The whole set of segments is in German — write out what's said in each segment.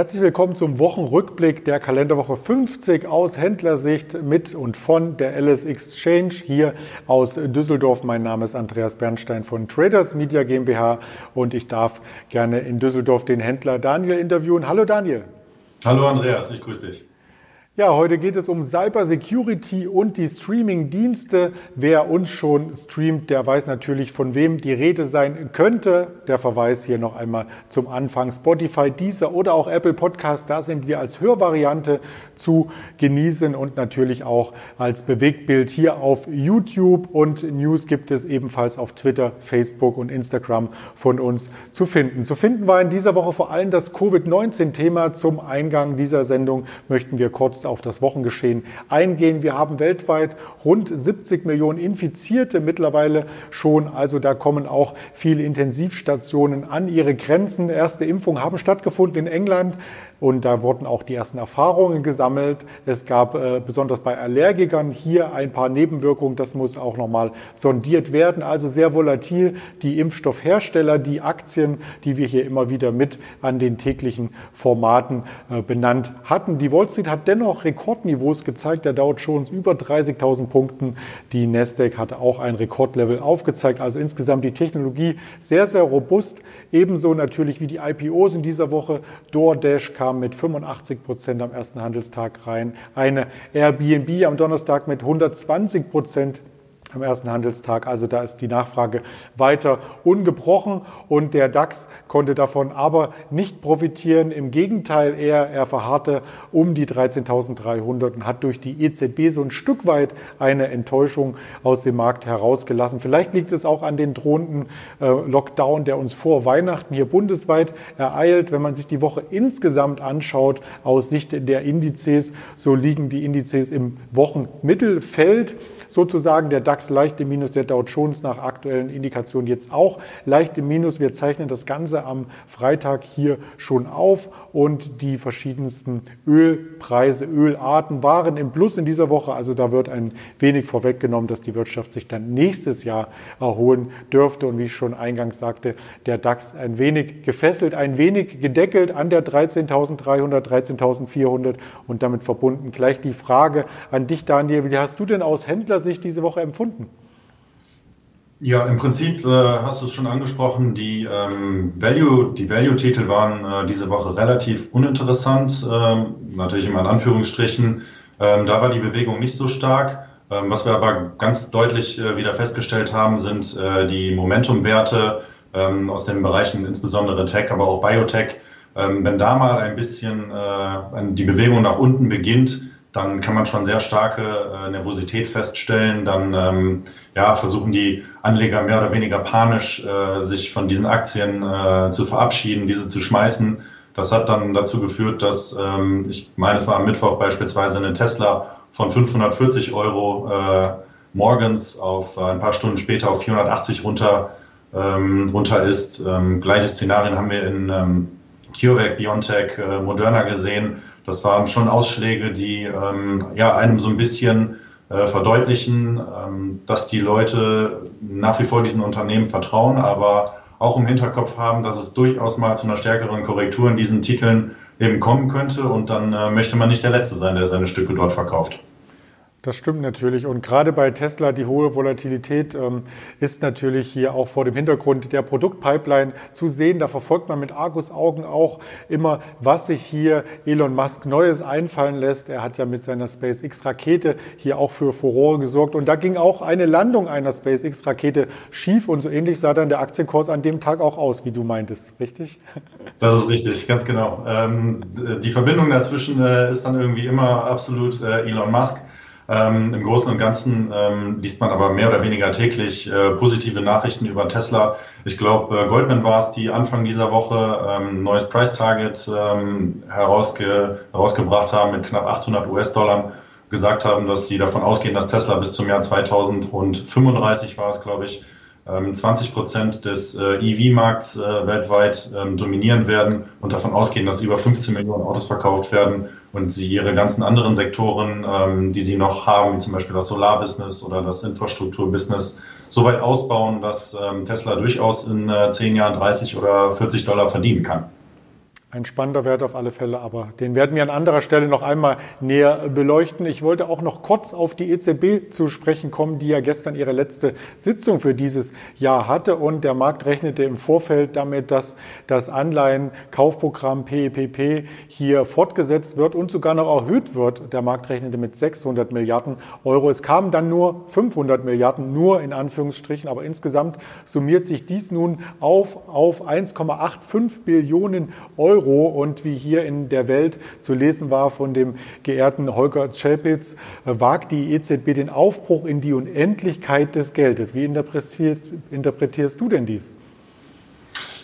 Herzlich willkommen zum Wochenrückblick der Kalenderwoche 50 aus Händlersicht mit und von der LS Exchange hier aus Düsseldorf. Mein Name ist Andreas Bernstein von Traders Media GmbH und ich darf gerne in Düsseldorf den Händler Daniel interviewen. Hallo Daniel. Hallo Andreas, ich grüße dich. Ja, heute geht es um Cyber Security und die Streaming-Dienste. Wer uns schon streamt, der weiß natürlich, von wem die Rede sein könnte. Der Verweis hier noch einmal zum Anfang. Spotify, Deezer oder auch Apple Podcast, da sind wir als Hörvariante zu genießen und natürlich auch als Bewegtbild hier auf YouTube. Und News gibt es ebenfalls auf Twitter, Facebook und Instagram von uns zu finden. Zu finden war in dieser Woche vor allem das Covid-19-Thema. Zum Eingang dieser Sendung möchten wir kurz auf das Wochengeschehen eingehen. Wir haben weltweit rund 70 Millionen Infizierte mittlerweile schon. Also da kommen auch viele Intensivstationen an ihre Grenzen. Erste Impfungen haben stattgefunden in England. Und da wurden auch die ersten Erfahrungen gesammelt. Es gab äh, besonders bei Allergikern hier ein paar Nebenwirkungen. Das muss auch nochmal sondiert werden. Also sehr volatil. Die Impfstoffhersteller, die Aktien, die wir hier immer wieder mit an den täglichen Formaten äh, benannt hatten. Die Wall Street hat dennoch Rekordniveaus gezeigt. Der Dow Jones über 30.000 Punkten. Die Nasdaq hatte auch ein Rekordlevel aufgezeigt. Also insgesamt die Technologie sehr, sehr robust. Ebenso natürlich wie die IPOs in dieser Woche. DoorDash kam mit 85 Prozent am ersten Handelstag rein. Eine Airbnb am Donnerstag mit 120 Prozent am ersten Handelstag. Also da ist die Nachfrage weiter ungebrochen und der DAX konnte davon aber nicht profitieren. Im Gegenteil, er, er verharrte um die 13.300 und hat durch die EZB so ein Stück weit eine Enttäuschung aus dem Markt herausgelassen. Vielleicht liegt es auch an den drohenden äh, Lockdown, der uns vor Weihnachten hier bundesweit ereilt. Wenn man sich die Woche insgesamt anschaut aus Sicht der Indizes, so liegen die Indizes im Wochenmittelfeld sozusagen. Der DAX leicht im Minus, der Dow Jones nach aktuellen Indikationen jetzt auch leicht im Minus. Wir zeichnen das Ganze am Freitag hier schon auf und die verschiedensten Ölpreise, Ölarten waren im Plus in dieser Woche. Also da wird ein wenig vorweggenommen, dass die Wirtschaft sich dann nächstes Jahr erholen dürfte. Und wie ich schon eingangs sagte, der DAX ein wenig gefesselt, ein wenig gedeckelt an der 13.300, 13.400 und damit verbunden gleich die Frage an dich, Daniel. Wie hast du denn aus Händlersicht diese Woche empfunden? Ja, im Prinzip äh, hast du es schon angesprochen, die ähm, Value, die Value-Titel waren äh, diese Woche relativ uninteressant, ähm, natürlich immer in Anführungsstrichen. Ähm, da war die Bewegung nicht so stark. Ähm, was wir aber ganz deutlich äh, wieder festgestellt haben, sind äh, die Momentum-Werte ähm, aus den Bereichen insbesondere Tech, aber auch Biotech. Ähm, wenn da mal ein bisschen äh, die Bewegung nach unten beginnt, dann kann man schon sehr starke äh, Nervosität feststellen. Dann ähm, ja, versuchen die Anleger mehr oder weniger panisch, äh, sich von diesen Aktien äh, zu verabschieden, diese zu schmeißen. Das hat dann dazu geführt, dass, ähm, ich meine, es war am Mittwoch beispielsweise eine Tesla von 540 Euro äh, morgens auf äh, ein paar Stunden später auf 480 runter, ähm, runter ist. Ähm, gleiche Szenarien haben wir in ähm, CureVac, BioNTech, äh, Moderna gesehen das waren schon Ausschläge, die ähm, ja, einem so ein bisschen äh, verdeutlichen, ähm, dass die Leute nach wie vor diesen Unternehmen vertrauen, aber auch im Hinterkopf haben, dass es durchaus mal zu einer stärkeren Korrektur in diesen Titeln eben kommen könnte und dann äh, möchte man nicht der Letzte sein, der seine Stücke dort verkauft. Das stimmt natürlich. Und gerade bei Tesla, die hohe Volatilität ähm, ist natürlich hier auch vor dem Hintergrund der Produktpipeline zu sehen. Da verfolgt man mit Argus-Augen auch immer, was sich hier Elon Musk Neues einfallen lässt. Er hat ja mit seiner SpaceX-Rakete hier auch für Furore gesorgt. Und da ging auch eine Landung einer SpaceX-Rakete schief. Und so ähnlich sah dann der Aktienkurs an dem Tag auch aus, wie du meintest. Richtig? Das ist richtig, ganz genau. Ähm, die Verbindung dazwischen äh, ist dann irgendwie immer absolut äh, Elon Musk. Ähm, Im Großen und Ganzen ähm, liest man aber mehr oder weniger täglich äh, positive Nachrichten über Tesla. Ich glaube, äh, Goldman war es, die Anfang dieser Woche ähm, neues Price Target ähm, herausge herausgebracht haben mit knapp 800 US-Dollar gesagt haben, dass sie davon ausgehen, dass Tesla bis zum Jahr 2035 war es, glaube ich, 20 ähm, Prozent des äh, EV-Markts äh, weltweit ähm, dominieren werden und davon ausgehen, dass über 15 Millionen Autos verkauft werden und sie ihre ganzen anderen Sektoren, ähm, die sie noch haben, wie zum Beispiel das Solarbusiness oder das Infrastrukturbusiness, so weit ausbauen, dass Tesla durchaus in 10 äh, Jahren 30 oder 40 Dollar verdienen kann. Ein spannender Wert auf alle Fälle, aber den werden wir an anderer Stelle noch einmal näher beleuchten. Ich wollte auch noch kurz auf die EZB zu sprechen kommen, die ja gestern ihre letzte Sitzung für dieses Jahr hatte und der Markt rechnete im Vorfeld damit, dass das Anleihenkaufprogramm PEPP hier fortgesetzt wird und sogar noch erhöht wird. Der Markt rechnete mit 600 Milliarden Euro. Es kamen dann nur 500 Milliarden, nur in Anführungsstrichen, aber insgesamt summiert sich dies nun auf auf 1,85 Billionen Euro. Euro. Und wie hier in der Welt zu lesen war von dem geehrten Holger Czapitz, wagt die EZB den Aufbruch in die Unendlichkeit des Geldes. Wie interpretierst, interpretierst du denn dies?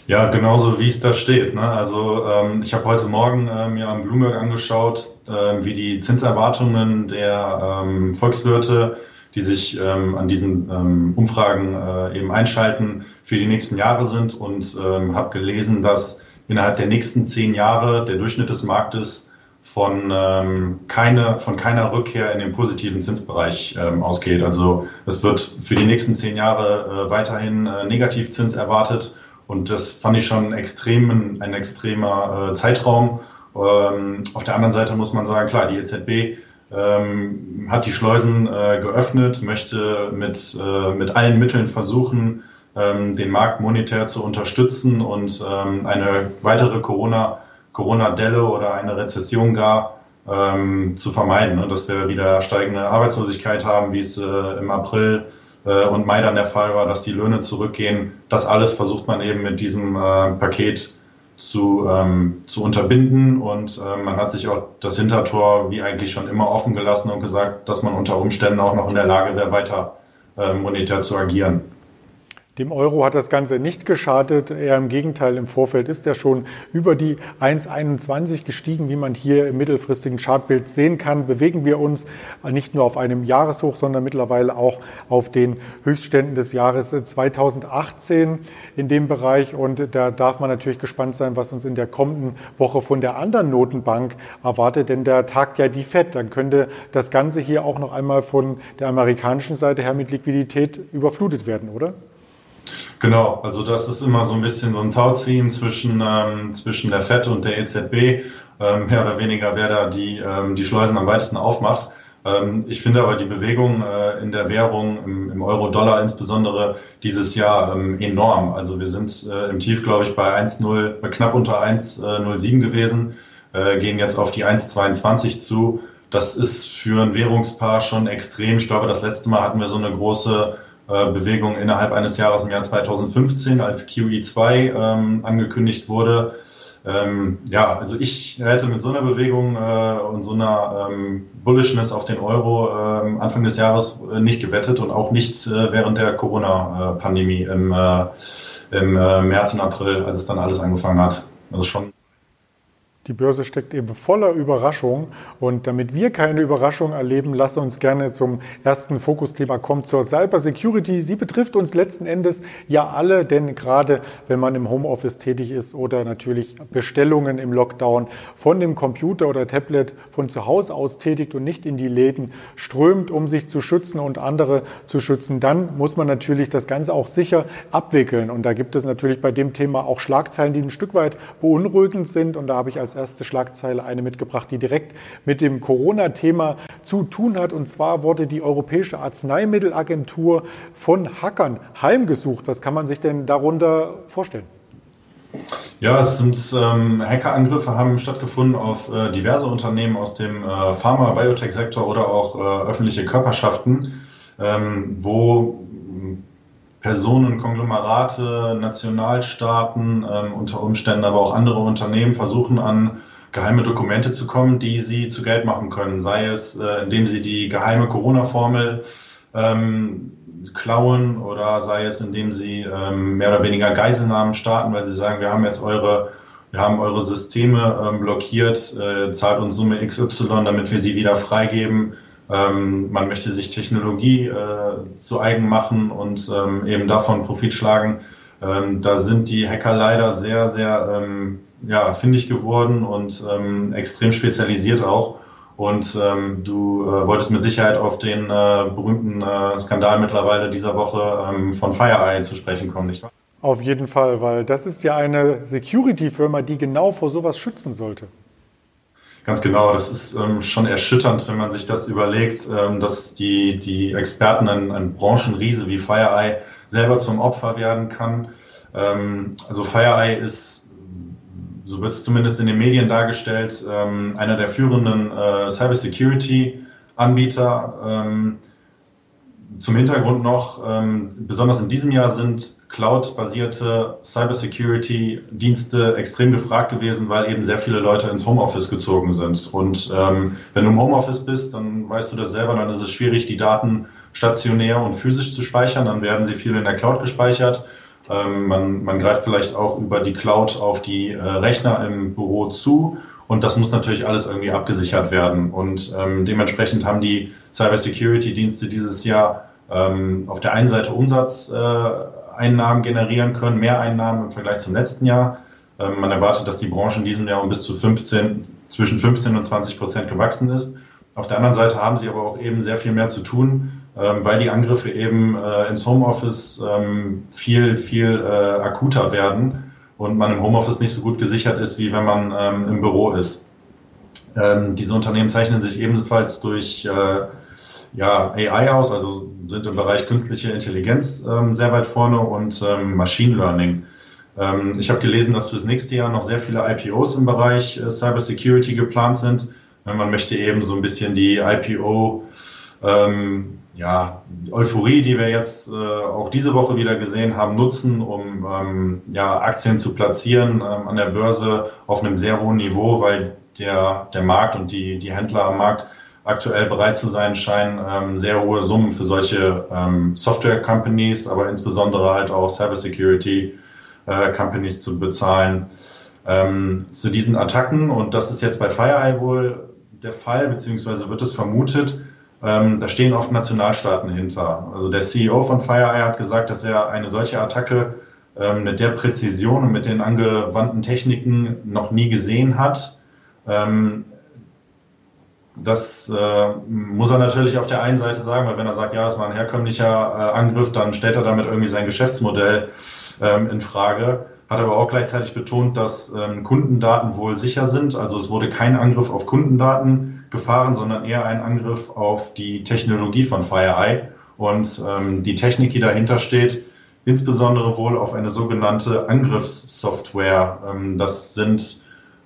Ja, genauso wie es da steht. Ne? Also ähm, ich habe heute Morgen äh, mir am Bloomberg angeschaut, äh, wie die Zinserwartungen der ähm, Volkswirte, die sich ähm, an diesen ähm, Umfragen äh, eben einschalten, für die nächsten Jahre sind und ähm, habe gelesen, dass innerhalb der nächsten zehn Jahre der Durchschnitt des Marktes von, ähm, keine, von keiner Rückkehr in den positiven Zinsbereich ähm, ausgeht. Also es wird für die nächsten zehn Jahre äh, weiterhin äh, Negativzins erwartet und das fand ich schon extrem, ein extremer äh, Zeitraum. Ähm, auf der anderen Seite muss man sagen, klar, die EZB ähm, hat die Schleusen äh, geöffnet, möchte mit, äh, mit allen Mitteln versuchen, den Markt monetär zu unterstützen und ähm, eine weitere Corona, Corona-Delle oder eine Rezession gar ähm, zu vermeiden, ne? dass wir wieder steigende Arbeitslosigkeit haben, wie es äh, im April äh, und Mai dann der Fall war, dass die Löhne zurückgehen. Das alles versucht man eben mit diesem äh, Paket zu, ähm, zu unterbinden und man hat sich auch das Hintertor wie eigentlich schon immer offen gelassen und gesagt, dass man unter Umständen auch noch in der Lage wäre, weiter monetär zu agieren. Dem Euro hat das Ganze nicht geschadet. Eher im Gegenteil, im Vorfeld ist er schon über die 1,21 gestiegen, wie man hier im mittelfristigen Chartbild sehen kann. Bewegen wir uns nicht nur auf einem Jahreshoch, sondern mittlerweile auch auf den Höchstständen des Jahres 2018 in dem Bereich. Und da darf man natürlich gespannt sein, was uns in der kommenden Woche von der anderen Notenbank erwartet, denn da tagt ja die FED. Dann könnte das Ganze hier auch noch einmal von der amerikanischen Seite her mit Liquidität überflutet werden, oder? Genau, also das ist immer so ein bisschen so ein Tauziehen zwischen, ähm, zwischen der FED und der EZB, ähm, mehr oder weniger, wer da die, ähm, die Schleusen am weitesten aufmacht. Ähm, ich finde aber die Bewegung äh, in der Währung, im, im Euro-Dollar insbesondere, dieses Jahr ähm, enorm. Also wir sind äh, im Tief, glaube ich, bei 1,0, bei knapp unter 1,07 gewesen, äh, gehen jetzt auf die 1,22 zu. Das ist für ein Währungspaar schon extrem. Ich glaube, das letzte Mal hatten wir so eine große Bewegung innerhalb eines Jahres im Jahr 2015, als QE2 ähm, angekündigt wurde. Ähm, ja, also ich hätte mit so einer Bewegung äh, und so einer ähm, Bullishness auf den Euro äh, Anfang des Jahres äh, nicht gewettet und auch nicht äh, während der Corona-Pandemie im, äh, im März und April, als es dann alles angefangen hat. Also schon die Börse steckt eben voller Überraschungen. Und damit wir keine Überraschung erleben, lass uns gerne zum ersten Fokusthema kommen, zur Cyber Security. Sie betrifft uns letzten Endes ja alle, denn gerade wenn man im Homeoffice tätig ist oder natürlich Bestellungen im Lockdown von dem Computer oder Tablet von zu Hause aus tätigt und nicht in die Läden strömt, um sich zu schützen und andere zu schützen, dann muss man natürlich das Ganze auch sicher abwickeln. Und da gibt es natürlich bei dem Thema auch Schlagzeilen, die ein Stück weit beunruhigend sind. Und da habe ich als erste Schlagzeile eine mitgebracht, die direkt mit dem Corona-Thema zu tun hat. Und zwar wurde die Europäische Arzneimittelagentur von Hackern heimgesucht. Was kann man sich denn darunter vorstellen? Ja, es sind ähm, Hackerangriffe haben stattgefunden auf äh, diverse Unternehmen aus dem äh, Pharma-, Biotech-Sektor oder auch äh, öffentliche Körperschaften, ähm, wo Personen, Konglomerate, Nationalstaaten, ähm, unter Umständen aber auch andere Unternehmen versuchen an geheime Dokumente zu kommen, die sie zu Geld machen können. Sei es, äh, indem sie die geheime Corona-Formel ähm, klauen oder sei es, indem sie ähm, mehr oder weniger Geiselnahmen starten, weil sie sagen, wir haben jetzt eure, wir haben eure Systeme ähm, blockiert, äh, zahlt uns Summe XY, damit wir sie wieder freigeben ähm, man möchte sich Technologie äh, zu eigen machen und ähm, eben davon Profit schlagen. Ähm, da sind die Hacker leider sehr, sehr ähm, ja, findig geworden und ähm, extrem spezialisiert auch. Und ähm, du äh, wolltest mit Sicherheit auf den äh, berühmten äh, Skandal mittlerweile dieser Woche von FireEye zu sprechen kommen, nicht wahr? Auf jeden Fall, weil das ist ja eine Security-Firma, die genau vor sowas schützen sollte. Ganz genau, das ist ähm, schon erschütternd, wenn man sich das überlegt, ähm, dass die, die Experten, ein, ein Branchenriese wie FireEye selber zum Opfer werden kann. Ähm, also FireEye ist, so wird es zumindest in den Medien dargestellt, ähm, einer der führenden äh, Cybersecurity-Anbieter. Ähm, zum Hintergrund noch, ähm, besonders in diesem Jahr sind Cloud-basierte Cybersecurity-Dienste extrem gefragt gewesen, weil eben sehr viele Leute ins Homeoffice gezogen sind. Und ähm, wenn du im Homeoffice bist, dann weißt du das selber, dann ist es schwierig, die Daten stationär und physisch zu speichern. Dann werden sie viel in der Cloud gespeichert. Ähm, man, man greift vielleicht auch über die Cloud auf die äh, Rechner im Büro zu. Und das muss natürlich alles irgendwie abgesichert werden. Und ähm, dementsprechend haben die Cybersecurity-Dienste dieses Jahr ähm, auf der einen Seite Umsatz äh, Einnahmen generieren können, mehr Einnahmen im Vergleich zum letzten Jahr. Ähm, man erwartet, dass die Branche in diesem Jahr um bis zu 15, zwischen 15 und 20 Prozent gewachsen ist. Auf der anderen Seite haben sie aber auch eben sehr viel mehr zu tun, ähm, weil die Angriffe eben äh, ins Homeoffice ähm, viel, viel äh, akuter werden und man im Homeoffice nicht so gut gesichert ist, wie wenn man im Büro ist. diese Unternehmen zeichnen sich ebenfalls durch äh, ja, AI aus, also sind im Bereich künstliche Intelligenz ähm, sehr weit vorne und ähm, Machine Learning. Ähm, ich habe gelesen, dass fürs nächste Jahr noch sehr viele IPOs im Bereich äh, Cyber Security geplant sind. Man möchte eben so ein bisschen die IPO, ähm, ja, Euphorie, die wir jetzt äh, auch diese Woche wieder gesehen haben, nutzen, um ähm, ja, Aktien zu platzieren ähm, an der Börse auf einem sehr hohen Niveau, weil der, der Markt und die, die Händler am Markt aktuell bereit zu sein scheinen, ähm, sehr hohe Summen für solche ähm, Software-Companies, aber insbesondere halt auch Cybersecurity-Companies äh, zu bezahlen. Ähm, zu diesen Attacken, und das ist jetzt bei FireEye wohl der Fall, beziehungsweise wird es vermutet, ähm, da stehen oft Nationalstaaten hinter. Also der CEO von FireEye hat gesagt, dass er eine solche Attacke ähm, mit der Präzision und mit den angewandten Techniken noch nie gesehen hat. Ähm, das äh, muss er natürlich auf der einen Seite sagen, weil wenn er sagt, ja, das war ein herkömmlicher äh, Angriff, dann stellt er damit irgendwie sein Geschäftsmodell ähm, in Frage. Hat aber auch gleichzeitig betont, dass ähm, Kundendaten wohl sicher sind. Also es wurde kein Angriff auf Kundendaten gefahren, sondern eher ein Angriff auf die Technologie von FireEye und ähm, die Technik, die dahinter steht, insbesondere wohl auf eine sogenannte Angriffssoftware. Ähm, das sind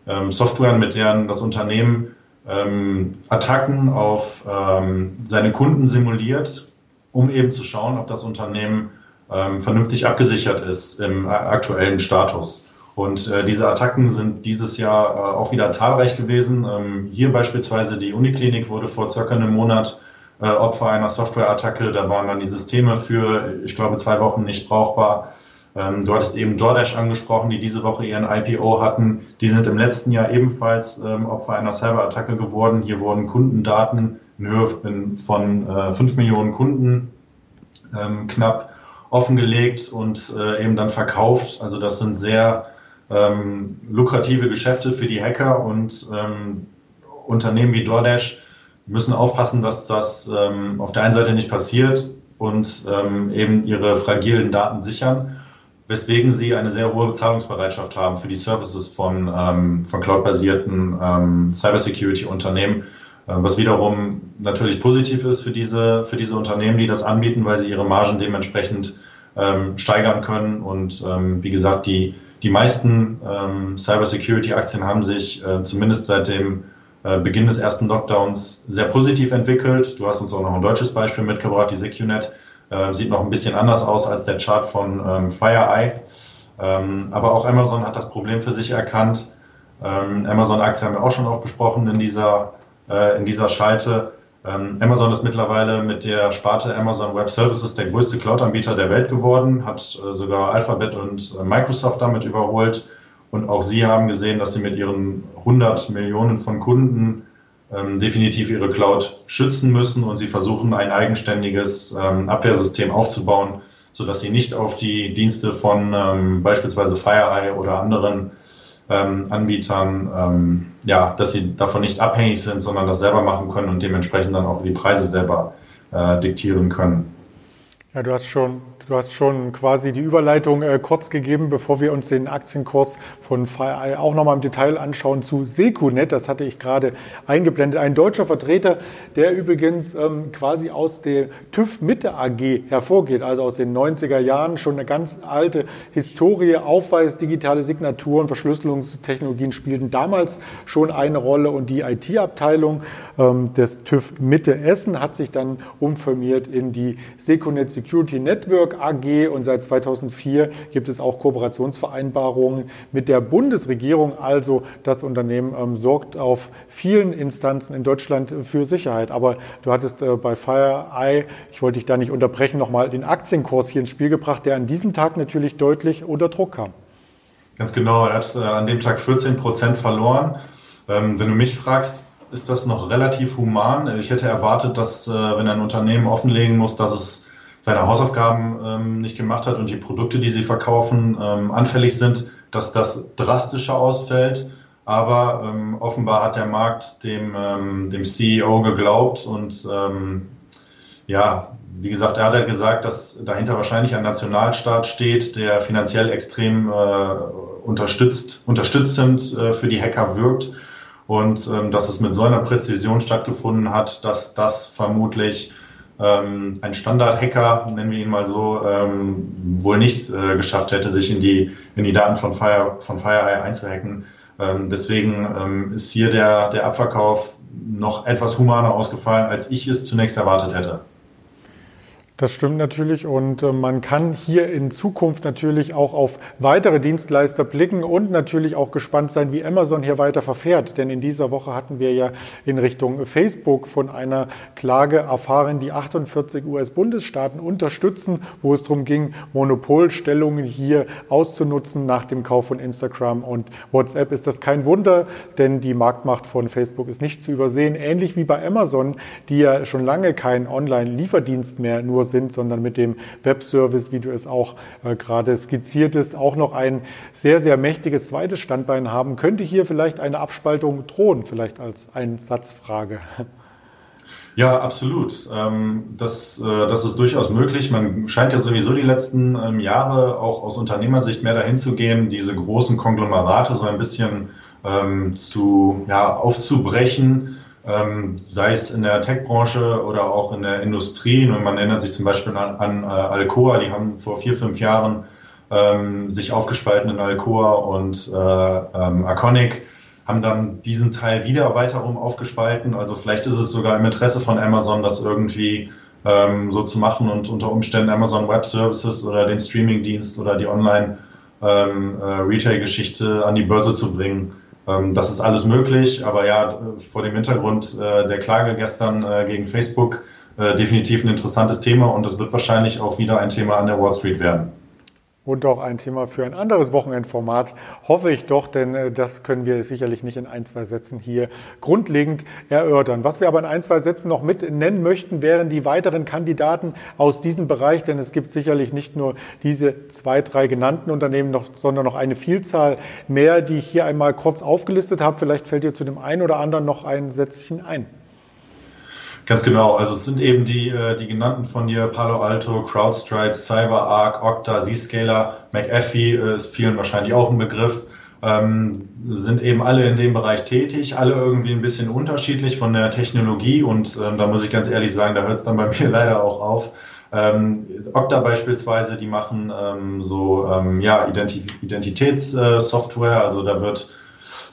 ähm, Software, mit deren das Unternehmen ähm, Attacken auf ähm, seine Kunden simuliert, um eben zu schauen, ob das Unternehmen ähm, vernünftig abgesichert ist im aktuellen Status. Und äh, diese Attacken sind dieses Jahr äh, auch wieder zahlreich gewesen. Ähm, hier beispielsweise die Uniklinik wurde vor circa einem Monat äh, Opfer einer Softwareattacke. Da waren dann die Systeme für, ich glaube, zwei Wochen nicht brauchbar. Ähm, du hattest eben DoorDash angesprochen, die diese Woche ihren IPO hatten. Die sind im letzten Jahr ebenfalls ähm, Opfer einer Cyberattacke geworden. Hier wurden Kundendaten in Höhe von äh, 5 Millionen Kunden ähm, knapp offengelegt und äh, eben dann verkauft. Also das sind sehr ähm, lukrative Geschäfte für die Hacker und ähm, Unternehmen wie DoorDash müssen aufpassen, dass das ähm, auf der einen Seite nicht passiert und ähm, eben ihre fragilen Daten sichern weswegen sie eine sehr hohe Bezahlungsbereitschaft haben für die Services von, ähm, von cloud-basierten ähm, Cybersecurity-Unternehmen, äh, was wiederum natürlich positiv ist für diese, für diese Unternehmen, die das anbieten, weil sie ihre Margen dementsprechend ähm, steigern können. Und ähm, wie gesagt, die, die meisten ähm, Cybersecurity-Aktien haben sich äh, zumindest seit dem äh, Beginn des ersten Lockdowns sehr positiv entwickelt. Du hast uns auch noch ein deutsches Beispiel mitgebracht, die SecuNet äh, sieht noch ein bisschen anders aus als der Chart von ähm, FireEye. Ähm, aber auch Amazon hat das Problem für sich erkannt. Ähm, Amazon-Aktie haben wir auch schon oft besprochen in dieser, äh, in dieser Schalte. Ähm, Amazon ist mittlerweile mit der Sparte Amazon Web Services der größte Cloud-Anbieter der Welt geworden, hat äh, sogar Alphabet und äh, Microsoft damit überholt. Und auch sie haben gesehen, dass sie mit ihren 100 Millionen von Kunden ähm, definitiv ihre Cloud schützen müssen und sie versuchen, ein eigenständiges ähm, Abwehrsystem aufzubauen, sodass sie nicht auf die Dienste von ähm, beispielsweise FireEye oder anderen ähm, Anbietern, ähm, ja, dass sie davon nicht abhängig sind, sondern das selber machen können und dementsprechend dann auch die Preise selber äh, diktieren können. Ja, du hast schon Du hast schon quasi die Überleitung äh, kurz gegeben, bevor wir uns den Aktienkurs von FireEye auch nochmal im Detail anschauen zu Secunet. Das hatte ich gerade eingeblendet. Ein deutscher Vertreter, der übrigens ähm, quasi aus der TÜV Mitte AG hervorgeht, also aus den 90er Jahren, schon eine ganz alte Historie aufweist. Digitale Signaturen, Verschlüsselungstechnologien spielten damals schon eine Rolle und die IT-Abteilung ähm, des TÜV Mitte Essen hat sich dann umfirmiert in die Secunet Security Network AG und seit 2004 gibt es auch Kooperationsvereinbarungen mit der Bundesregierung. Also das Unternehmen ähm, sorgt auf vielen Instanzen in Deutschland für Sicherheit. Aber du hattest äh, bei FireEye, ich wollte dich da nicht unterbrechen, nochmal den Aktienkurs hier ins Spiel gebracht, der an diesem Tag natürlich deutlich unter Druck kam. Ganz genau, er hat äh, an dem Tag 14 Prozent verloren. Ähm, wenn du mich fragst, ist das noch relativ human. Ich hätte erwartet, dass äh, wenn ein Unternehmen offenlegen muss, dass es seine Hausaufgaben ähm, nicht gemacht hat und die Produkte, die sie verkaufen, ähm, anfällig sind, dass das drastischer ausfällt. Aber ähm, offenbar hat der Markt dem, ähm, dem CEO geglaubt und ähm, ja, wie gesagt, er hat ja gesagt, dass dahinter wahrscheinlich ein Nationalstaat steht, der finanziell extrem äh, unterstützt, unterstützend äh, für die Hacker wirkt und ähm, dass es mit so einer Präzision stattgefunden hat, dass das vermutlich ähm, ein Standard-Hacker, nennen wir ihn mal so, ähm, wohl nicht äh, geschafft hätte, sich in die, in die Daten von, Fire, von FireEye einzuhacken. Ähm, deswegen ähm, ist hier der, der Abverkauf noch etwas humaner ausgefallen, als ich es zunächst erwartet hätte. Das stimmt natürlich und äh, man kann hier in Zukunft natürlich auch auf weitere Dienstleister blicken und natürlich auch gespannt sein, wie Amazon hier weiter verfährt. Denn in dieser Woche hatten wir ja in Richtung Facebook von einer Klage erfahren, die 48 US-Bundesstaaten unterstützen, wo es darum ging, Monopolstellungen hier auszunutzen nach dem Kauf von Instagram und WhatsApp. Ist das kein Wunder, denn die Marktmacht von Facebook ist nicht zu übersehen. Ähnlich wie bei Amazon, die ja schon lange kein Online-Lieferdienst mehr nur sind, sondern mit dem Webservice, wie du es auch äh, gerade skizziert hast, auch noch ein sehr, sehr mächtiges zweites Standbein haben. Könnte hier vielleicht eine Abspaltung drohen, vielleicht als Einsatzfrage? Ja, absolut. Ähm, das, äh, das ist durchaus möglich. Man scheint ja sowieso die letzten ähm, Jahre auch aus Unternehmersicht mehr dahin zu gehen, diese großen Konglomerate so ein bisschen ähm, zu, ja, aufzubrechen ähm, sei es in der Tech-Branche oder auch in der Industrie. Und man erinnert sich zum Beispiel an, an äh, Alcoa, die haben vor vier, fünf Jahren ähm, sich aufgespalten in Alcoa und äh, ähm, Arconic, haben dann diesen Teil wieder weiterum aufgespalten. Also vielleicht ist es sogar im Interesse von Amazon, das irgendwie ähm, so zu machen und unter Umständen Amazon Web Services oder den Streaming-Dienst oder die Online-Retail-Geschichte ähm, äh, an die Börse zu bringen. Ähm, das ist alles möglich, aber ja, vor dem Hintergrund äh, der Klage gestern äh, gegen Facebook äh, definitiv ein interessantes Thema und es wird wahrscheinlich auch wieder ein Thema an der Wall Street werden und auch ein Thema für ein anderes Wochenendformat, hoffe ich doch, denn äh, das können wir sicherlich nicht in ein, zwei Sätzen hier grundlegend erörtern. Was wir aber in ein, zwei Sätzen noch mit nennen möchten, wären die weiteren Kandidaten aus diesem Bereich, denn es gibt sicherlich nicht nur diese zwei, drei genannten Unternehmen, noch, sondern noch eine Vielzahl mehr, die ich hier einmal kurz aufgelistet habe. Vielleicht fällt dir zu dem einen oder anderen noch ein Sätzchen ein. Ganz genau. Also es sind eben die, äh, die genannten von dir, Palo Alto, CrowdStrike, CyberArk, Okta, Zscaler, McAfee äh, ist vielen wahrscheinlich auch ein Begriff. Ähm, sind eben alle in dem Bereich tätig, alle irgendwie ein bisschen unterschiedlich von der Technologie und ähm, da muss ich ganz ehrlich sagen, da hört es dann bei mir leider auch auf. Ähm, Okta beispielsweise, die machen ähm, so ähm, ja, Identitätssoftware, also da wird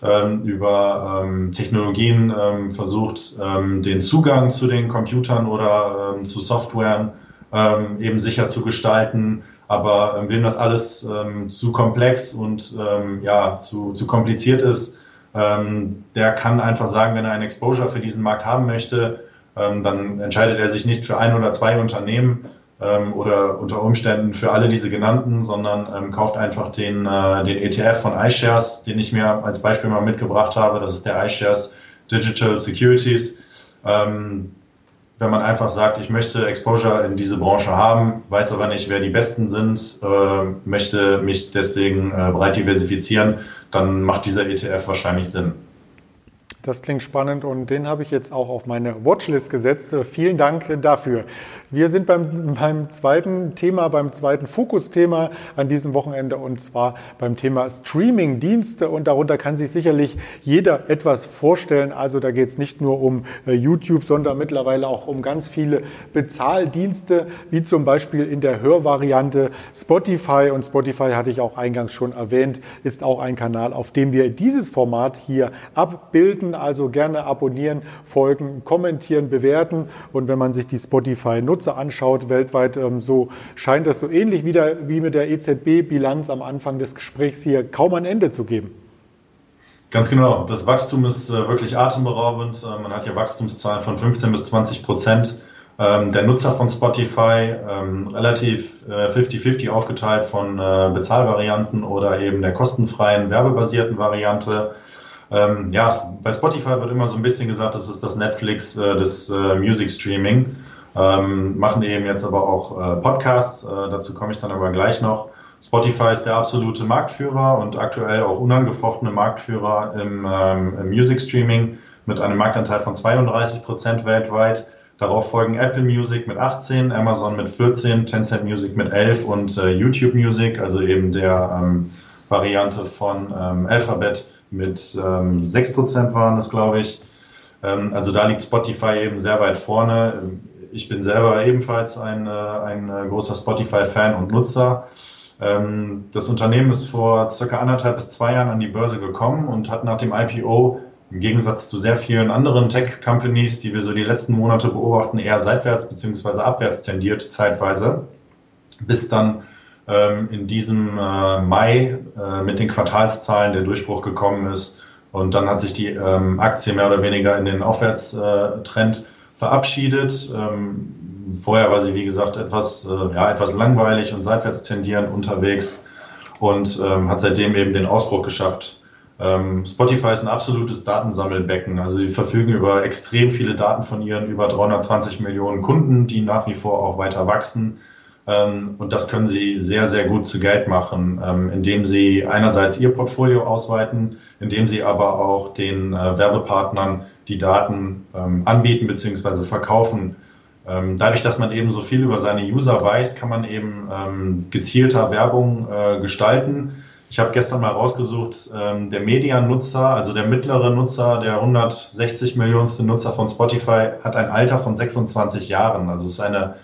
ähm, über ähm, Technologien ähm, versucht, ähm, den Zugang zu den Computern oder ähm, zu Softwaren ähm, eben sicher zu gestalten. Aber wem das alles zu komplex und ja, zu, zu kompliziert ist, der kann einfach sagen, wenn er ein Exposure für diesen Markt haben möchte, dann entscheidet er sich nicht für ein oder zwei Unternehmen, ähm, oder unter Umständen für alle diese genannten, sondern ähm, kauft einfach den, äh, den ETF von iShares, den ich mir als Beispiel mal mitgebracht habe. Das ist der iShares Digital Securities. Ähm, wenn man einfach sagt, ich möchte Exposure in diese Branche haben, weiß aber nicht, wer die Besten sind, äh, möchte mich deswegen äh, breit diversifizieren, dann macht dieser ETF wahrscheinlich Sinn. Das klingt spannend und den habe ich jetzt auch auf meine Watchlist gesetzt. Vielen Dank dafür. Wir sind beim, beim zweiten Thema, beim zweiten Fokusthema an diesem Wochenende und zwar beim Thema Streaming-Dienste und darunter kann sich sicherlich jeder etwas vorstellen. Also da geht es nicht nur um äh, YouTube, sondern mittlerweile auch um ganz viele Bezahldienste, wie zum Beispiel in der Hörvariante Spotify und Spotify hatte ich auch eingangs schon erwähnt, ist auch ein Kanal, auf dem wir dieses Format hier abbilden also gerne abonnieren, folgen, kommentieren, bewerten. Und wenn man sich die Spotify-Nutzer anschaut, weltweit, ähm, so scheint das so ähnlich wieder wie mit der EZB-Bilanz am Anfang des Gesprächs hier kaum ein Ende zu geben. Ganz genau. Das Wachstum ist äh, wirklich atemberaubend. Äh, man hat ja Wachstumszahlen von 15 bis 20 Prozent. Ähm, der Nutzer von Spotify ähm, relativ 50-50 äh, aufgeteilt von Bezahlvarianten oder eben der kostenfreien, werbebasierten Variante. Ähm, ja, bei Spotify wird immer so ein bisschen gesagt, das ist das Netflix äh, des äh, Music Streaming. Ähm, machen eben jetzt aber auch äh, Podcasts, äh, dazu komme ich dann aber gleich noch. Spotify ist der absolute Marktführer und aktuell auch unangefochtene Marktführer im, ähm, im Music Streaming mit einem Marktanteil von 32 Prozent weltweit. Darauf folgen Apple Music mit 18, Amazon mit 14, Tencent Music mit 11 und äh, YouTube Music, also eben der ähm, Variante von ähm, Alphabet mit ähm, 6% waren es, glaube ich. Ähm, also da liegt Spotify eben sehr weit vorne. Ich bin selber ebenfalls ein, äh, ein äh, großer Spotify-Fan und Nutzer. Ähm, das Unternehmen ist vor circa anderthalb bis zwei Jahren an die Börse gekommen und hat nach dem IPO im Gegensatz zu sehr vielen anderen Tech-Companies, die wir so die letzten Monate beobachten, eher seitwärts bzw. abwärts tendiert zeitweise, bis dann in diesem äh, Mai äh, mit den Quartalszahlen der Durchbruch gekommen ist. Und dann hat sich die ähm, Aktie mehr oder weniger in den Aufwärtstrend verabschiedet. Ähm, vorher war sie, wie gesagt, etwas, äh, ja, etwas langweilig und seitwärts tendierend unterwegs und ähm, hat seitdem eben den Ausbruch geschafft. Ähm, Spotify ist ein absolutes Datensammelbecken. Also sie verfügen über extrem viele Daten von ihren über 320 Millionen Kunden, die nach wie vor auch weiter wachsen. Ähm, und das können Sie sehr, sehr gut zu Geld machen, ähm, indem Sie einerseits Ihr Portfolio ausweiten, indem Sie aber auch den äh, Werbepartnern die Daten ähm, anbieten bzw. verkaufen. Dadurch, dass man eben so viel über seine User weiß, kann man eben gezielter Werbung äh, gestalten. Ich habe gestern mal rausgesucht, der Mediannutzer, also der mittlere Nutzer, der 160 Millionste Nutzer von Spotify, hat ein Alter von 26 Jahren. Also es ist eine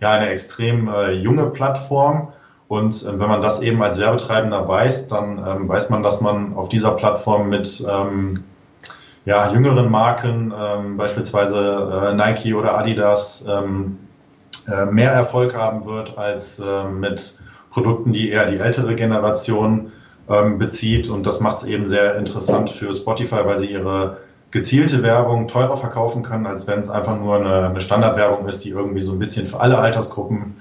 ja eine extrem äh, junge Plattform. Und äh, wenn man das eben als Werbetreibender weiß, dann ähm, weiß man, dass man auf dieser Plattform mit ähm, ja, jüngeren Marken, ähm, beispielsweise äh, Nike oder Adidas, ähm, äh, mehr Erfolg haben wird als äh, mit Produkten, die eher die ältere Generation ähm, bezieht. Und das macht es eben sehr interessant für Spotify, weil sie ihre gezielte Werbung teurer verkaufen können, als wenn es einfach nur eine, eine, Standardwerbung ist, die irgendwie so ein bisschen für alle Altersgruppen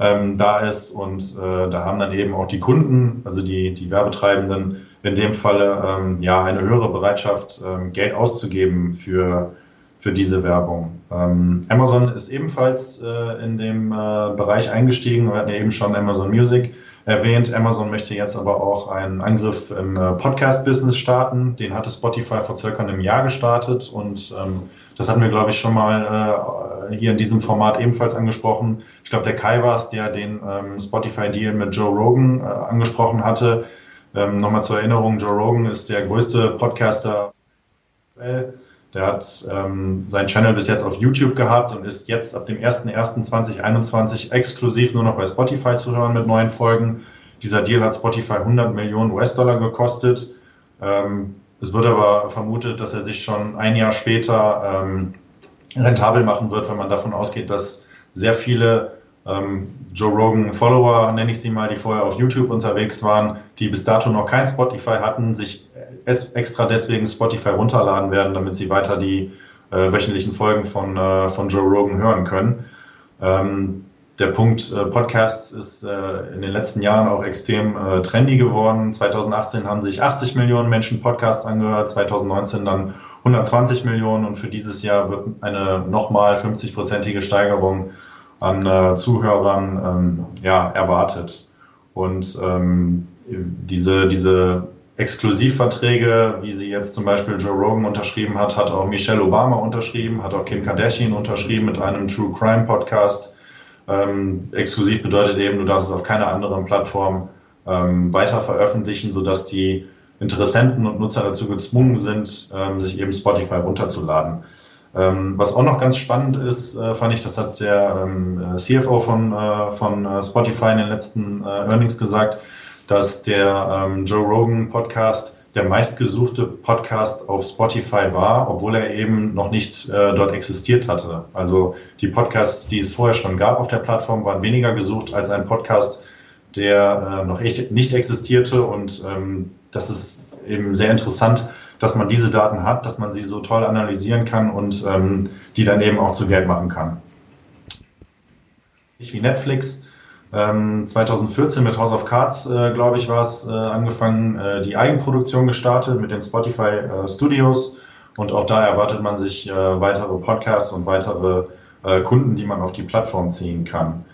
ähm, da ist. Und äh, da haben dann eben auch die Kunden, also die, die Werbetreibenden, in dem Falle ähm, ja eine höhere Bereitschaft, ähm, Geld auszugeben für, für diese Werbung. Ähm, Amazon ist ebenfalls äh, in dem äh, Bereich eingestiegen. Wir hatten ja eben schon Amazon Music erwähnt. Amazon möchte jetzt aber auch einen Angriff im äh, Podcast-Business starten. Den hatte Spotify vor circa einem Jahr gestartet und ähm, das hatten wir, glaube ich, schon mal äh, hier in diesem Format ebenfalls angesprochen. Ich glaube, der Kai war es, der den ähm, Spotify-Deal mit Joe Rogan äh, angesprochen hatte. Ähm, Nochmal zur Erinnerung, Joe Rogan ist der größte Podcaster. Der hat ähm, seinen Channel bis jetzt auf YouTube gehabt und ist jetzt ab dem 01.01.2021 exklusiv nur noch bei Spotify zu hören mit neuen Folgen. Dieser Deal hat Spotify 100 Millionen US-Dollar gekostet. Ähm, es wird aber vermutet, dass er sich schon ein Jahr später ähm, rentabel machen wird, wenn man davon ausgeht, dass sehr viele ähm, Joe Rogan Follower, nenne ich sie mal, die vorher auf YouTube unterwegs waren, die bis dato noch kein Spotify hatten, sich extra deswegen Spotify runterladen werden, damit sie weiter die äh, wöchentlichen Folgen von, äh, von Joe Rogan hören können. Ähm, der Punkt äh, Podcasts ist äh, in den letzten Jahren auch extrem äh, trendy geworden. 2018 haben sich 80 Millionen Menschen Podcasts angehört, 2019 dann 120 Millionen und für dieses Jahr wird eine nochmal 50-prozentige Steigerung an äh, Zuhörern ähm, ja, erwartet. Und ähm, diese, diese Exklusivverträge, wie sie jetzt zum Beispiel Joe Rogan unterschrieben hat, hat auch Michelle Obama unterschrieben, hat auch Kim Kardashian unterschrieben mit einem True Crime Podcast. Ähm, exklusiv bedeutet eben, du darfst es auf keiner anderen Plattform ähm, weiter veröffentlichen, sodass die Interessenten und Nutzer dazu gezwungen sind, ähm, sich eben Spotify runterzuladen. Ähm, was auch noch ganz spannend ist, äh, fand ich, das hat der ähm, CFO von, äh, von äh, Spotify in den letzten äh, Earnings gesagt, dass der ähm, Joe Rogan Podcast der meistgesuchte Podcast auf Spotify war, obwohl er eben noch nicht äh, dort existiert hatte. Also die Podcasts, die es vorher schon gab auf der Plattform, waren weniger gesucht als ein Podcast, der äh, noch echt nicht existierte. Und ähm, das ist eben sehr interessant, dass man diese Daten hat, dass man sie so toll analysieren kann und ähm, die dann eben auch zu Geld machen kann. Nicht wie Netflix, 2014 ähm, mit House of Cards, äh, glaube ich, war es, äh, angefangen, äh, die Eigenproduktion gestartet mit den Spotify äh, Studios. Und auch da erwartet man sich äh, weitere Podcasts und weitere äh, Kunden, die man auf die Plattform ziehen kann.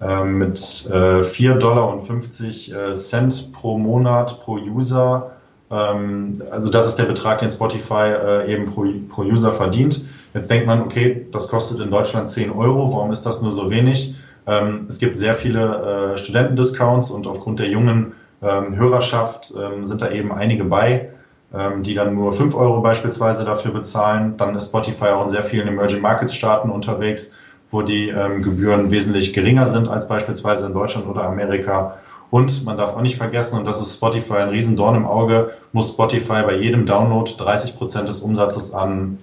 Ähm, mit 4,50 Dollar und 50 Cent pro Monat pro User. Ähm, also das ist der Betrag, den Spotify eben pro, pro User verdient. Jetzt denkt man, okay, das kostet in Deutschland 10 Euro, warum ist das nur so wenig? Ähm, es gibt sehr viele äh, Studentendiscounts und aufgrund der jungen ähm, Hörerschaft ähm, sind da eben einige bei, die dann nur 5 Euro beispielsweise dafür bezahlen. Dann ist Spotify auch in sehr vielen Emerging Markets Staaten unterwegs, wo die Gebühren wesentlich geringer sind als beispielsweise in Deutschland oder Amerika. Und man darf auch nicht vergessen, und das ist Spotify ein Riesendorn im Auge, muss Spotify bei jedem Download 30 Prozent des Umsatzes an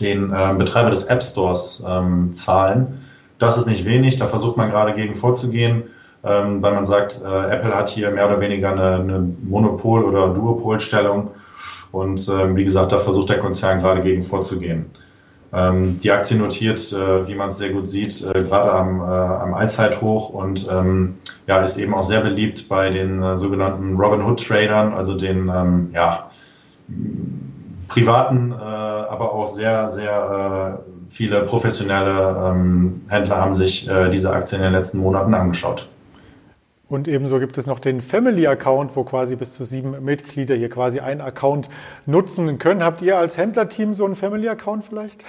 den äh, Betreiber des App Stores ähm, zahlen. Das ist nicht wenig, da versucht man gerade gegen vorzugehen, ähm, weil man sagt, äh, Apple hat hier mehr oder weniger eine, eine Monopol- oder Duopolstellung. Und ähm, wie gesagt, da versucht der Konzern gerade gegen vorzugehen. Ähm, die Aktie notiert, äh, wie man es sehr gut sieht, äh, gerade am, äh, am Allzeithoch und ähm, ja, ist eben auch sehr beliebt bei den äh, sogenannten Robinhood-Tradern, also den ähm, ja, privaten, äh, aber auch sehr, sehr viele professionelle ähm, Händler haben sich äh, diese Aktie in den letzten Monaten angeschaut. Und ebenso gibt es noch den Family Account, wo quasi bis zu sieben Mitglieder hier quasi einen Account nutzen können. Habt ihr als Händlerteam so einen Family Account vielleicht?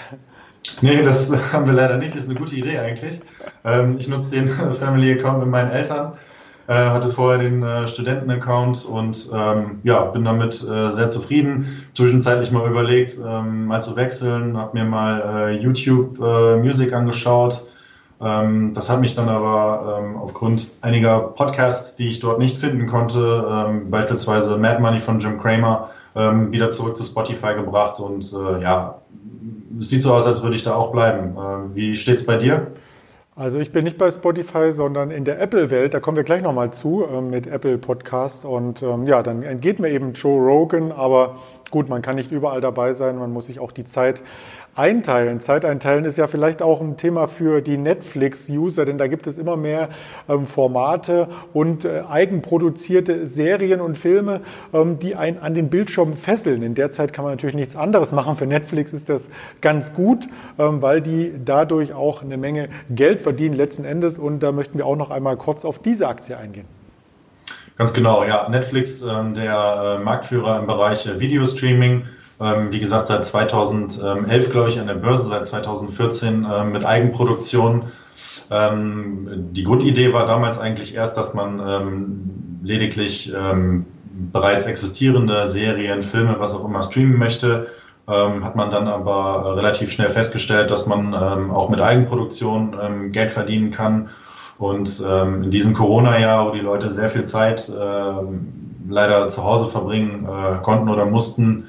Nee, das haben wir leider nicht. Das ist eine gute Idee eigentlich. Ähm, ich nutze den Family Account mit meinen Eltern. Äh, hatte vorher den äh, Studenten-Account und ähm, ja, bin damit äh, sehr zufrieden. Zwischenzeitlich mal überlegt, ähm, mal zu wechseln, habe mir mal äh, YouTube äh, Music angeschaut. Ähm, das hat mich dann aber ähm, aufgrund einiger Podcasts, die ich dort nicht finden konnte, ähm, beispielsweise Mad Money von Jim Cramer, ähm, wieder zurück zu Spotify gebracht und äh, ja, es sieht so aus, als würde ich da auch bleiben. Wie steht's bei dir? Also ich bin nicht bei Spotify, sondern in der Apple-Welt. Da kommen wir gleich nochmal zu äh, mit Apple Podcast. Und ähm, ja, dann entgeht mir eben Joe Rogan. Aber gut, man kann nicht überall dabei sein. Man muss sich auch die Zeit einteilen. Zeit einteilen ist ja vielleicht auch ein Thema für die Netflix-User, denn da gibt es immer mehr ähm, Formate und äh, eigenproduzierte Serien und Filme, ähm, die einen an den Bildschirm fesseln. In der Zeit kann man natürlich nichts anderes machen. Für Netflix ist das ganz gut, ähm, weil die dadurch auch eine Menge Geld verdienen letzten Endes. Und da möchten wir auch noch einmal kurz auf diese Aktie eingehen. Ganz genau, ja. Netflix, ähm, der äh, Marktführer im Bereich äh, Videostreaming, wie gesagt, seit 2011, glaube ich, an der Börse, seit 2014 ähm, mit Eigenproduktion. Ähm, die Grundidee war damals eigentlich erst, dass man lediglich bereits existierende Serien, Filme, was auch immer streamen möchte. hat man dann aber relativ schnell festgestellt, dass man auch mit Eigenproduktion Geld verdienen kann. Und in diesem Corona-Jahr, wo die Leute sehr viel Zeit leider zu Hause verbringen äh, konnten oder mussten,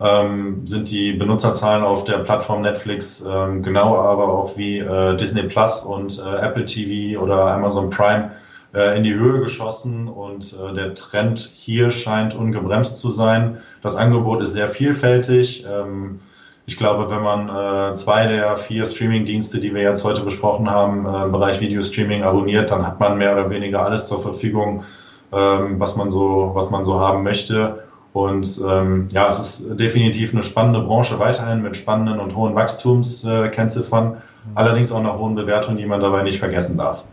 ähm, sind die Benutzerzahlen auf der Plattform Netflix ähm, genau aber auch wie äh, Disney Plus und äh, Apple TV oder Amazon Prime äh, in die Höhe geschossen und äh, der Trend hier scheint ungebremst zu sein. Das Angebot ist sehr vielfältig. Ähm, ich glaube, wenn man äh, zwei der vier Streaming-Dienste, die wir jetzt heute besprochen haben, äh, im Bereich Videostreaming abonniert, dann hat man mehr oder weniger alles zur Verfügung, ähm, was man so, was man so haben möchte. Und ähm, ja, es ist definitiv eine spannende Branche weiterhin mit spannenden und hohen Wachstumskennziffern, mhm. allerdings auch nach hohen Bewertungen, die man dabei nicht vergessen darf.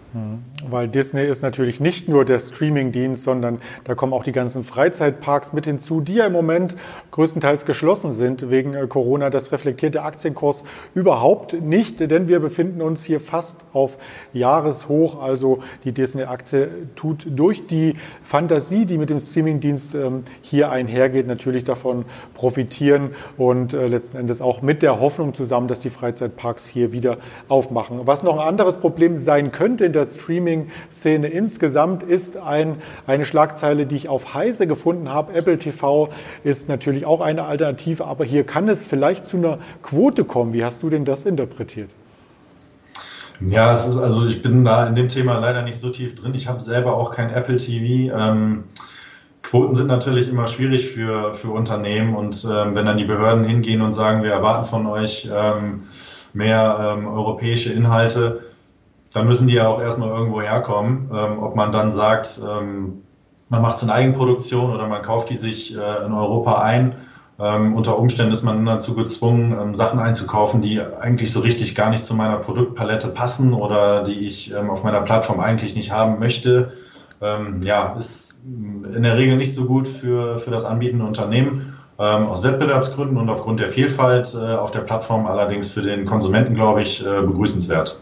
Weil Disney ist natürlich nicht nur der Streaming-Dienst, sondern da kommen auch die ganzen Freizeitparks mit hinzu, die ja im Moment größtenteils geschlossen sind wegen äh, Corona. Das reflektiert der Aktienkurs überhaupt nicht, denn wir befinden uns hier fast auf Jahreshoch. Also die Disney-Aktie tut durch die Fantasie, die mit dem Streaming-Dienst ähm, hier einhergeht, natürlich davon profitieren und äh, letzten Endes auch mit der Hoffnung zusammen, dass die Freizeitparks hier wieder aufmachen. Was noch ein anderes Problem sein könnte in der Streaming-Szene insgesamt ist ein, eine Schlagzeile, die ich auf Heise gefunden habe. Apple TV ist natürlich auch eine Alternative, aber hier kann es vielleicht zu einer Quote kommen. Wie hast du denn das interpretiert? Ja, es ist also, ich bin da in dem Thema leider nicht so tief drin. Ich habe selber auch kein Apple TV. Ähm, Quoten sind natürlich immer schwierig für, für Unternehmen und ähm, wenn dann die Behörden hingehen und sagen, wir erwarten von euch ähm, mehr ähm, europäische Inhalte, dann müssen die ja auch erstmal irgendwo herkommen. Ähm, ob man dann sagt, ähm, man macht es in Eigenproduktion oder man kauft die sich äh, in Europa ein. Ähm, unter Umständen ist man dazu gezwungen, ähm, Sachen einzukaufen, die eigentlich so richtig gar nicht zu meiner Produktpalette passen oder die ich ähm, auf meiner Plattform eigentlich nicht haben möchte. Ähm, ja, ist in der Regel nicht so gut für, für das anbietende Unternehmen. aus Wettbewerbsgründen und aufgrund der Vielfalt äh, auf der Plattform allerdings für den Konsumenten, glaube ich, äh, begrüßenswert.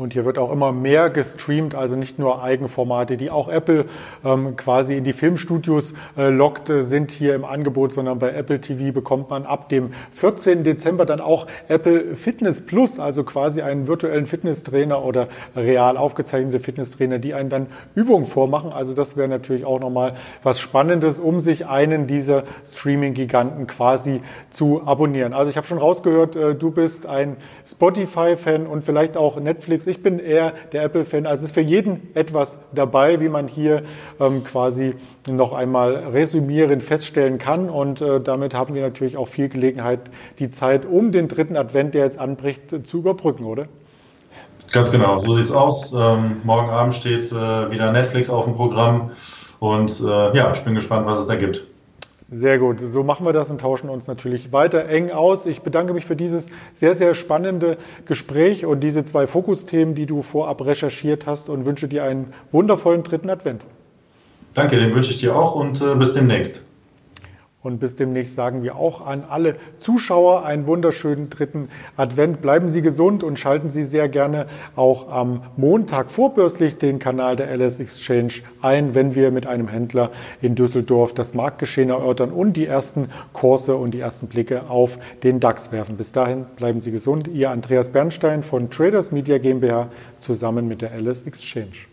Und hier wird auch immer mehr gestreamt, also nicht nur Eigenformate, die auch Apple ähm, quasi in die Filmstudios äh, lockt, äh, sind hier im Angebot, sondern bei Apple TV bekommt man ab dem 14. Dezember dann auch Apple Fitness Plus, also quasi einen virtuellen Fitnesstrainer oder real aufgezeichnete Fitnesstrainer, die einen dann Übungen vormachen. Also das wäre natürlich auch nochmal was Spannendes, um sich einen dieser Streaming-Giganten quasi zu abonnieren. Also ich habe schon rausgehört, äh, du bist ein Spotify-Fan und vielleicht auch Netflix ich bin eher der Apple-Fan. Also es ist für jeden etwas dabei, wie man hier ähm, quasi noch einmal resümierend feststellen kann. Und äh, damit haben wir natürlich auch viel Gelegenheit, die Zeit um den dritten Advent, der jetzt anbricht, äh, zu überbrücken, oder? Ganz genau, so sieht's aus. Ähm, morgen Abend steht äh, wieder Netflix auf dem Programm. Und äh, ja, ich bin gespannt, was es da gibt. Sehr gut. So machen wir das und tauschen uns natürlich weiter eng aus. Ich bedanke mich für dieses sehr, sehr spannende Gespräch und diese zwei Fokusthemen, die du vorab recherchiert hast und wünsche dir einen wundervollen dritten Advent. Danke, den wünsche ich dir auch und äh, bis demnächst. Und bis demnächst sagen wir auch an alle Zuschauer einen wunderschönen dritten Advent. Bleiben Sie gesund und schalten Sie sehr gerne auch am Montag vorbörslich den Kanal der LS Exchange ein, wenn wir mit einem Händler in Düsseldorf das Marktgeschehen erörtern und die ersten Kurse und die ersten Blicke auf den DAX werfen. Bis dahin bleiben Sie gesund. Ihr Andreas Bernstein von Traders Media GmbH zusammen mit der LS Exchange.